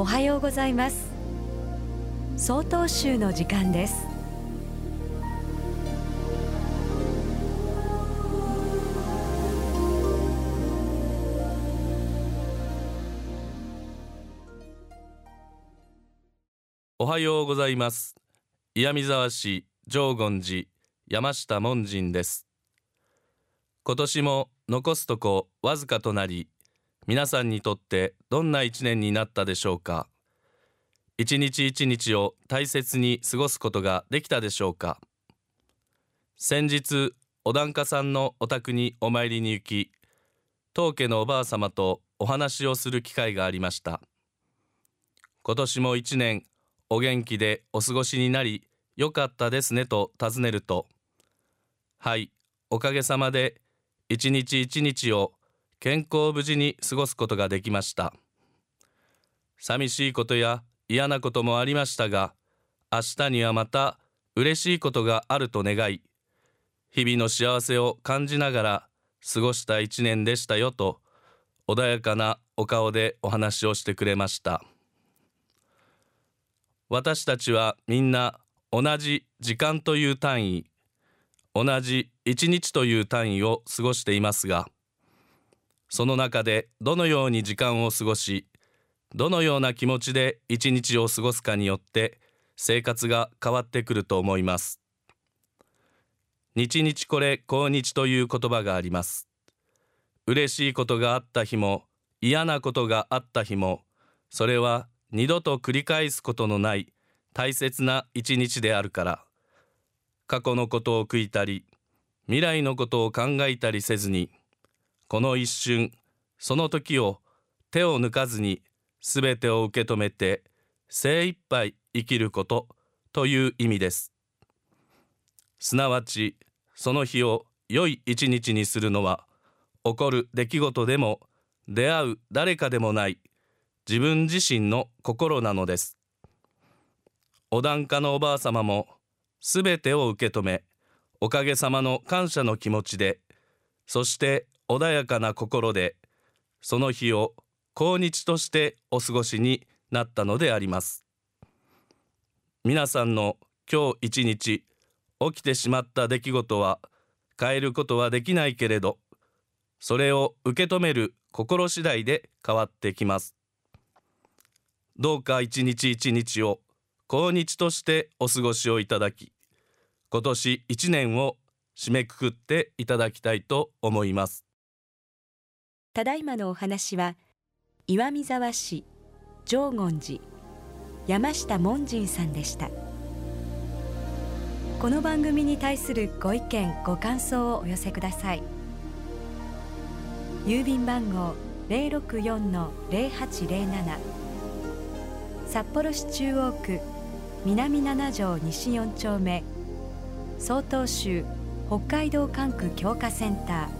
おはようございます。総統集の時間です。おはようございます。岩見沢市上権寺山下門人です。今年も残すとこわずかとなり皆さんにとってどんな一年になったでしょうか？一日一日を大切に過ごすことができたでしょうか？先日お檀家さんのお宅にお参りに行き当家のおばあ様とお話をする機会がありました。今年も一年お元気でお過ごしになりよかったですねと尋ねるとはいおかげさまで一日一日を健康を無事に過ごすことができました。寂しいことや嫌なこともありましたが明日にはまた嬉しいことがあると願い日々の幸せを感じながら過ごした一年でしたよと穏やかなお顔でお話をしてくれました。私たちはみんな同じ時間という単位同じ一日という単位を過ごしていますがその中でどのように時間を過ごしどのような気持ちで一日を過ごすかによって生活が変わってくると思います。日々これ今日という言葉があります。嬉しいことがあった日も嫌なことがあった日もそれは二度と繰り返すことのない大切な一日であるから。過去のことを悔いたり未来のことを考えたりせずにこの一瞬その時を手を抜かずにすべてを受け止めて精一杯生きることという意味です。すなわちその日を良い一日にするのは起こる出来事でも出会う誰かでもない自分自身の心なのです。お檀家のおばあ様もすべてを受け止めおかげさまの感謝の気持ちでそして穏やかな心でその日を幸日としてお過ごしになったのであります。皆さんの今日一日起きてしまった出来事は変えることはできないけれどそれを受け止める心次第で変わってきます。どうか一日一日を幸日としてお過ごしをいただき今年一年を締めくくっていただきたいと思います。ただいまのお話は岩見沢市上権寺山下門人さんでした。この番組に対するご意見ご感想をお寄せください。郵便番号064-0807札幌市中央区南七条西4丁目総統州北海道管区強化センター。